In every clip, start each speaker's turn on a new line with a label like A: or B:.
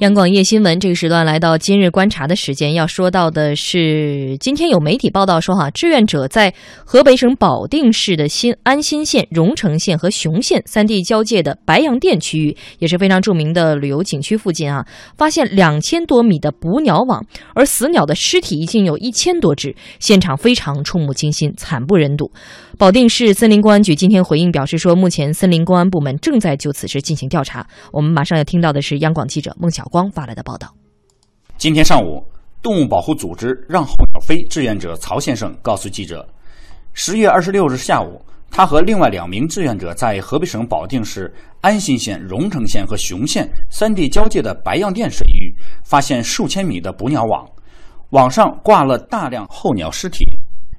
A: 央广夜新闻这个时段来到今日观察的时间，要说到的是，今天有媒体报道说，哈，志愿者在河北省保定市的新安新县、荣成县和雄县三地交界的白洋淀区域，也是非常著名的旅游景区附近啊，发现两千多米的捕鸟网，而死鸟的尸体已经有一千多只，现场非常触目惊心，惨不忍睹。保定市森林公安局今天回应表示说，目前森林公安部门正在就此事进行调查。我们马上要听到的是央广记者孟晓光发来的报道。
B: 今天上午，动物保护组织“让候鸟飞”志愿者曹先生告诉记者，十月二十六日下午，他和另外两名志愿者在河北省保定市安新县、荣成县和雄县三地交界的白洋淀水域，发现数千米的捕鸟网，网上挂了大量候鸟尸体，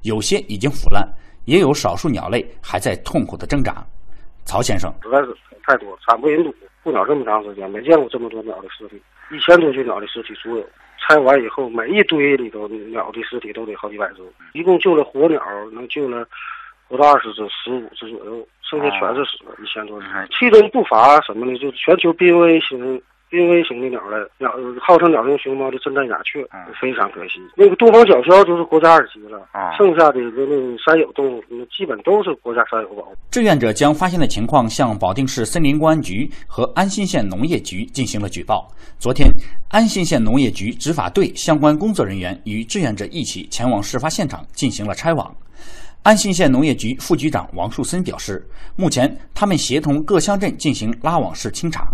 B: 有些已经腐烂。也有少数鸟类还在痛苦的挣扎。曹先生
C: 实在是太多，惨不忍睹。捕鸟这么长时间，没见过这么多鸟的尸体，一千多具鸟的尸体足有。拆完以后，每一堆里头鸟的尸体都得好几百只，一共救了活鸟，能救了不到二十只，十五只左右，剩下全是死的，一千多只。其中不乏什么呢？就全球濒危型。濒危型的鸟类，鸟号称鸟中熊猫的真带鸦雀，非常可惜。那个东方角鸮就是国家二级了，剩下的那个山有动物，基本都是国家山有保护。
B: 志愿者将发现的情况向保定市森林公安局和安新县农业局进行了举报。昨天，安新县农业局执法队相关工作人员与志愿者一起前往事发现场进行了拆网。安新县农业局副局长王树森表示，目前他们协同各乡镇进行拉网式清查。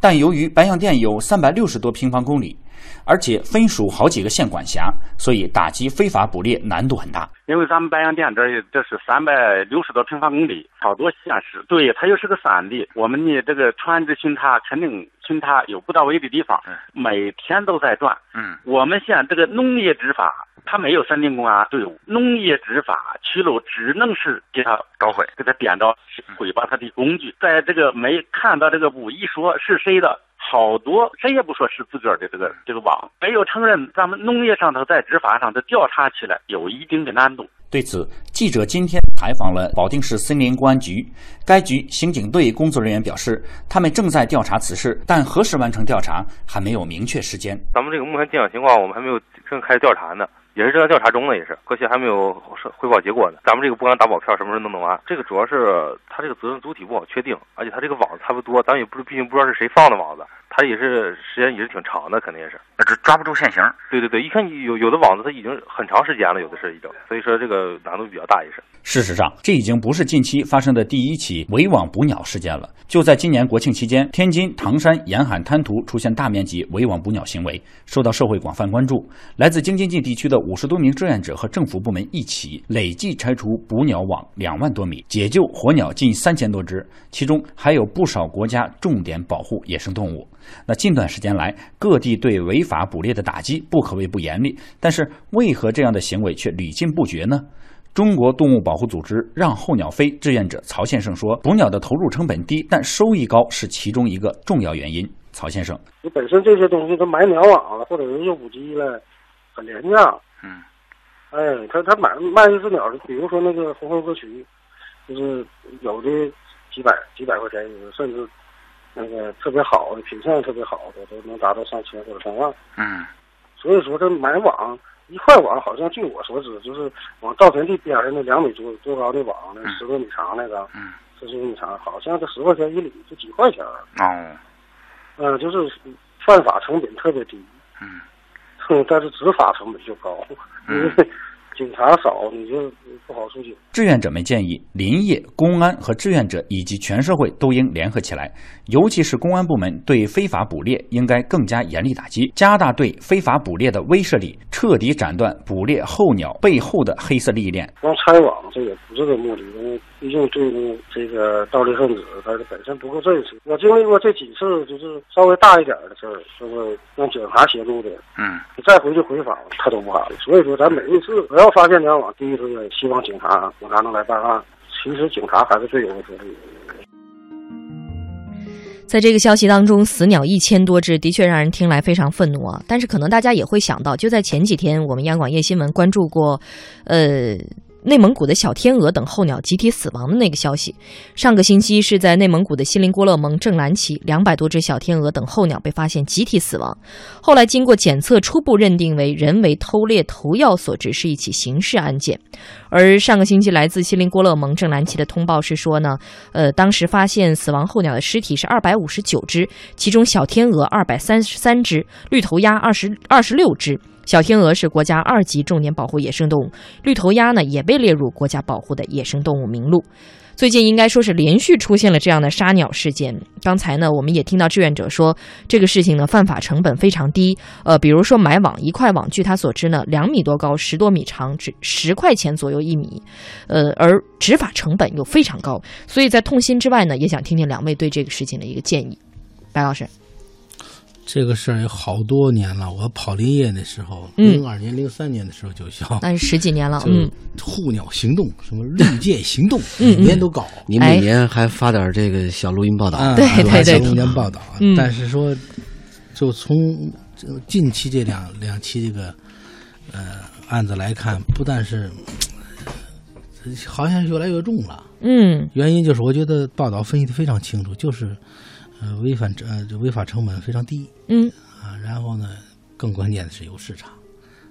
B: 但由于白洋淀有三百六十多平方公里，而且分属好几个县管辖，所以打击非法捕猎难度很大。
D: 因为咱们白洋淀这这是三百六十多平方公里，好多县市，对它又是个山地，我们的这个船只巡查肯定巡查有不到位的地方，每天都在转。嗯，我们县这个农业执法。他没有森林公安队伍，农业执法去了，只能是给他捣毁，给他点着，毁吧他的工具。在这个没看到这个布，一说是谁的，好多谁也不说是自个儿的这个这个网，没有承认咱们农业上头在执法上的调查起来有一定的难度。
B: 对此，记者今天采访了保定市森林公安局，该局刑警队工作人员表示，他们正在调查此事，但何时完成调查还没有明确时间。
E: 咱们这个目前进展情况，我们还没有正开始调查呢。也是正在调查中呢，也是，各县还没有汇报结果呢。咱们这个不敢打保票，什么时候能弄完？这个主要是他这个责任主体不好确定，而且他这个网子差不多，咱也不是，毕竟不知道是谁放的网子。他也是时间也是挺长的，肯定也是，
B: 这抓不住现行。
E: 对对对，一看有有的网子，它已经很长时间了，有的是已经，所以说这个难度比较大，也是。
B: 事实上，这已经不是近期发生的第一起围网捕鸟事件了。就在今年国庆期间，天津唐山沿海滩涂出现大面积围网捕鸟行为，受到社会广泛关注。来自京津冀地区的五十多名志愿者和政府部门一起，累计拆除捕鸟网两万多米，解救活鸟近三千多只，其中还有不少国家重点保护野生动物。那近段时间来，各地对违法捕猎的打击不可谓不严厉，但是为何这样的行为却屡禁不绝呢？中国动物保护组织“让候鸟飞”志愿者曹先生说：“捕鸟的投入成本低，但收益高是其中一个重要原因。”曹先生，
C: 你本身这些东西都买鸟网了，或者是诱捕机了，很廉价。嗯，哎，他他买卖一只鸟，比如说那个红喉歌曲，就是有的几百几百块钱，甚至。那个特别好的品相特别好的都能达到上千或者上万。嗯，所以说这买网一块网，好像据我所知，就是往稻田地边上那两米多多高的网，那十多米长那个，嗯，十几米长，好像这十块钱一里，就几块钱。哦，嗯，就是犯法成本特别低。嗯，但是执法成本就高，因为。警察少，你就不好出警。
B: 志愿者们建议，林业、公安和志愿者以及全社会都应联合起来，尤其是公安部门对非法捕猎应该更加严厉打击，加大对非法捕猎的威慑力，彻底斩断捕猎候鸟背后的黑色利益链。
C: 光拆网这也不是个目的，因为毕竟对这个盗猎分子，他本身不够正式。我经历过这几次，就是稍微大一点的事儿，就是让警察协助的，嗯，你再回去回访，他都不敢。所以说，咱每一次不要。发现鸟网，第一是希望警察，警察能来办案。其实警察还是最有能力。
A: 在这个消息当中，死鸟一千多只，的确让人听来非常愤怒啊。但是可能大家也会想到，就在前几天，我们央广夜新闻关注过，呃。内蒙古的小天鹅等候鸟集体死亡的那个消息。上个星期是在内蒙古的锡林郭勒盟正蓝旗，两百多只小天鹅等候鸟被发现集体死亡。后来经过检测，初步认定为人为偷猎投药所致，是一起刑事案件。而上个星期来自锡林郭勒盟正蓝旗的通报是说呢，呃，当时发现死亡候鸟的尸体是二百五十九只，其中小天鹅二百三十三只，绿头鸭二十二十六只。小天鹅是国家二级重点保护野生动物，绿头鸭呢也被列入国家保护的野生动物名录。最近应该说是连续出现了这样的杀鸟事件。刚才呢，我们也听到志愿者说，这个事情呢犯法成本非常低。呃，比如说买网一块网，据他所知呢，两米多高，十多米长，只十块钱左右一米。呃，而执法成本又非常高。所以在痛心之外呢，也想听听两位对这个事情的一个建议。白老师。
F: 这个事儿有好多年了，我跑林业的时候，零二年、零三年的时候就想，
A: 那是十几年了。嗯，
F: 护鸟行动，什么绿箭行动，每年都搞。
G: 你每年还发点这个小录音报道，
A: 对对对，
F: 录音报道。但是说，就从近期这两两期这个呃案子来看，不但是好像越来越重了。
A: 嗯，
F: 原因就是我觉得报道分析的非常清楚，就是。呃，违反呃，这违法成本非常低，
A: 嗯，
F: 啊，然后呢，更关键的是有市场，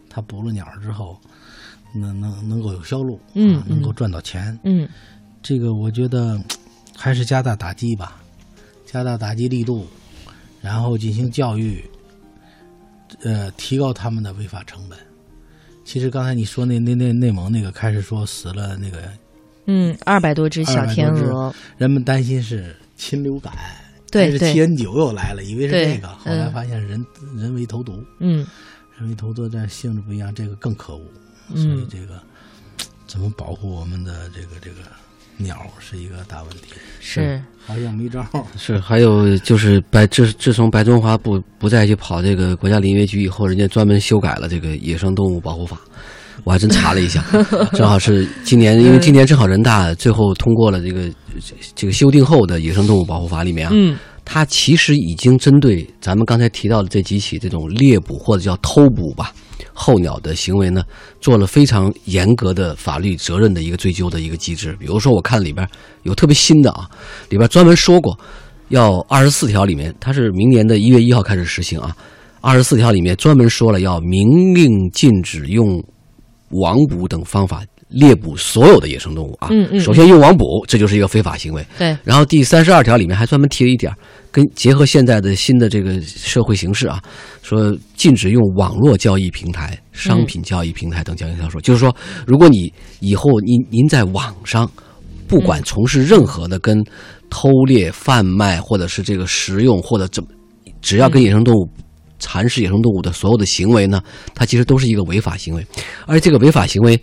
F: 他捕了鸟之后，能能能够有销路，
A: 嗯，
F: 能够赚到钱，
A: 嗯，
F: 这个我觉得还是加大打击吧，加大打击力度，然后进行教育，呃，提高他们的违法成本。其实刚才你说那那那内蒙那个开始说死了那个，
A: 嗯，二百多只小天鹅，
F: 人们担心是禽流感。
A: 对
F: 是 T N 九又来了，以为是这个，后来发现人人为投毒。
A: 嗯，
F: 人为投毒但性质不一样，这个更可恶。所以这个怎么保护我们的这个这个鸟是一个大问题。
A: 是，
F: 好像没招。
G: 是，还有就是白自自从白中华不不再去跑这个国家林业局以后，人家专门修改了这个野生动物保护法。我还真查了一下，正好是今年，因为今年正好人大最后通过了这个这个修订后的野生动物保护法里面啊，
A: 嗯，
G: 它其实已经针对咱们刚才提到的这几起这种猎捕或者叫偷捕吧候鸟的行为呢，做了非常严格的法律责任的一个追究的一个机制。比如说，我看里边有特别新的啊，里边专门说过，要二十四条里面，它是明年的一月一号开始实行啊，二十四条里面专门说了要明令禁止用。网捕等方法猎捕所有的野生动物啊，
A: 嗯嗯，
G: 首先用网捕，这就是一个非法行为。
A: 对，
G: 然后第三十二条里面还专门提了一点，跟结合现在的新的这个社会形势啊，说禁止用网络交易平台、商品交易平台等交易销售。就是说，如果你以后您您在网上，不管从事任何的跟偷猎、贩卖或者是这个食用或者怎么，只要跟野生动物。蚕食野生动物的所有的行为呢，它其实都是一个违法行为，而这个违法行为，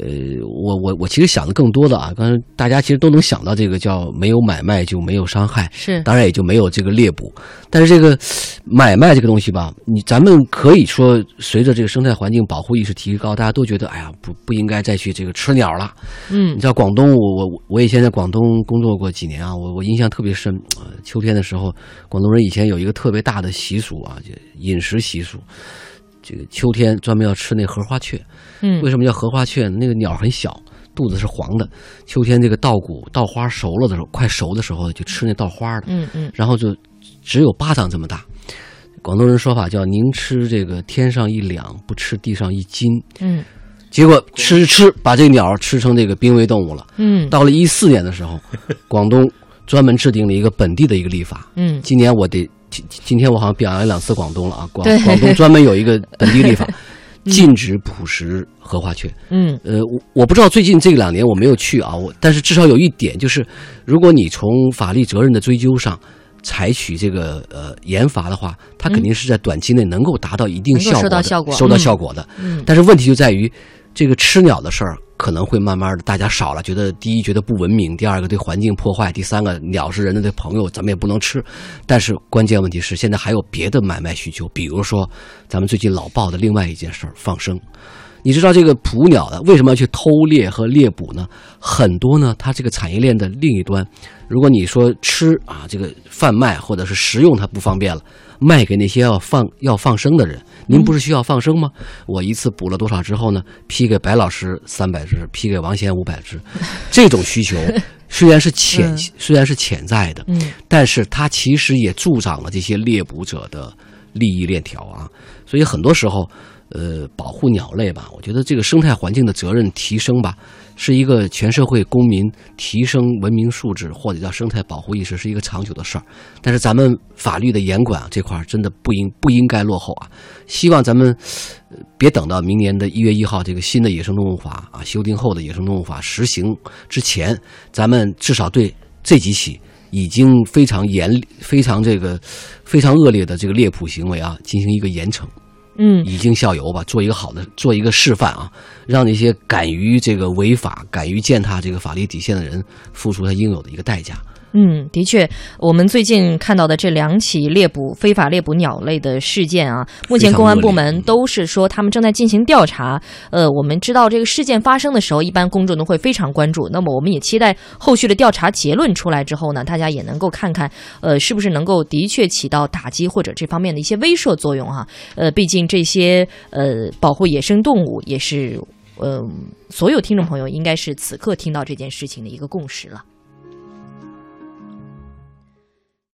G: 呃，我我我其实想的更多的啊，刚才大家其实都能想到这个叫没有买卖就没有伤害，
A: 是，
G: 当然也就没有这个猎捕，但是这个买卖这个东西吧，你咱们可以说随着这个生态环境保护意识提高，大家都觉得哎呀不不应该再去这个吃鸟了，
A: 嗯，
G: 你知道广东我我我以前在广东工作过几年啊，我我印象特别深，秋天的时候，广东人以前有一个特别大的习俗啊，就饮食习俗，这个秋天专门要吃那荷花雀。
A: 嗯，
G: 为什么叫荷花雀？那个鸟很小，肚子是黄的。秋天这个稻谷稻花熟了的时候，快熟的时候就吃那稻花的。
A: 嗯嗯，
G: 然后就只有巴掌这么大。广东人说法叫“宁吃这个天上一两，不吃地上一斤”。
A: 嗯，
G: 结果吃吃把这鸟吃成这个濒危动物了。
A: 嗯，
G: 到了一四年的时候，广东专门制定了一个本地的一个立法。
A: 嗯，
G: 今年我得。今今天我好像表扬两次广东了啊，广广东专门有一个本地立法，禁止捕食荷花雀。
A: 嗯，
G: 呃，我我不知道最近这两年我没有去啊，我但是至少有一点就是，如果你从法律责任的追究上采取这个呃严罚的话，它肯定是在短期内能够达到一定效果，
A: 收到效果，
G: 收到效果的。
A: 嗯，
G: 但是问题就在于这个吃鸟的事儿。可能会慢慢的，大家少了，觉得第一觉得不文明，第二个对环境破坏，第三个鸟是人类的朋友，咱们也不能吃。但是关键问题是，现在还有别的买卖需求，比如说咱们最近老报的另外一件事儿——放生。你知道这个捕鸟的为什么要去偷猎和猎捕呢？很多呢，它这个产业链的另一端，如果你说吃啊，这个贩卖或者是食用它不方便了，卖给那些要放要放生的人，您不是需要放生吗？我一次捕了多少之后呢？批给白老师三百只，批给王贤五百只，这种需求虽然是潜 虽然是潜在的，
A: 嗯，
G: 但是它其实也助长了这些猎捕者的利益链条啊，所以很多时候。呃，保护鸟类吧，我觉得这个生态环境的责任提升吧，是一个全社会公民提升文明素质或者叫生态保护意识是一个长久的事儿。但是咱们法律的严管这块真的不应不应该落后啊！希望咱们别等到明年的一月一号这个新的野生动物法啊修订后的野生动物法实行之前，咱们至少对这几起已经非常严非常这个非常恶劣的这个猎捕行为啊进行一个严惩。
A: 嗯，
G: 以儆效尤吧，做一个好的，做一个示范啊，让那些敢于这个违法、敢于践踏这个法律底线的人付出他应有的一个代价。
A: 嗯，的确，我们最近看到的这两起猎捕非法猎捕鸟类的事件啊，目前公安部门都是说他们正在进行调查。呃，我们知道这个事件发生的时候，一般公众都会非常关注。那么，我们也期待后续的调查结论出来之后呢，大家也能够看看，呃，是不是能够的确起到打击或者这方面的一些威慑作用哈。呃，毕竟这些呃保护野生动物也是呃所有听众朋友应该是此刻听到这件事情的一个共识了。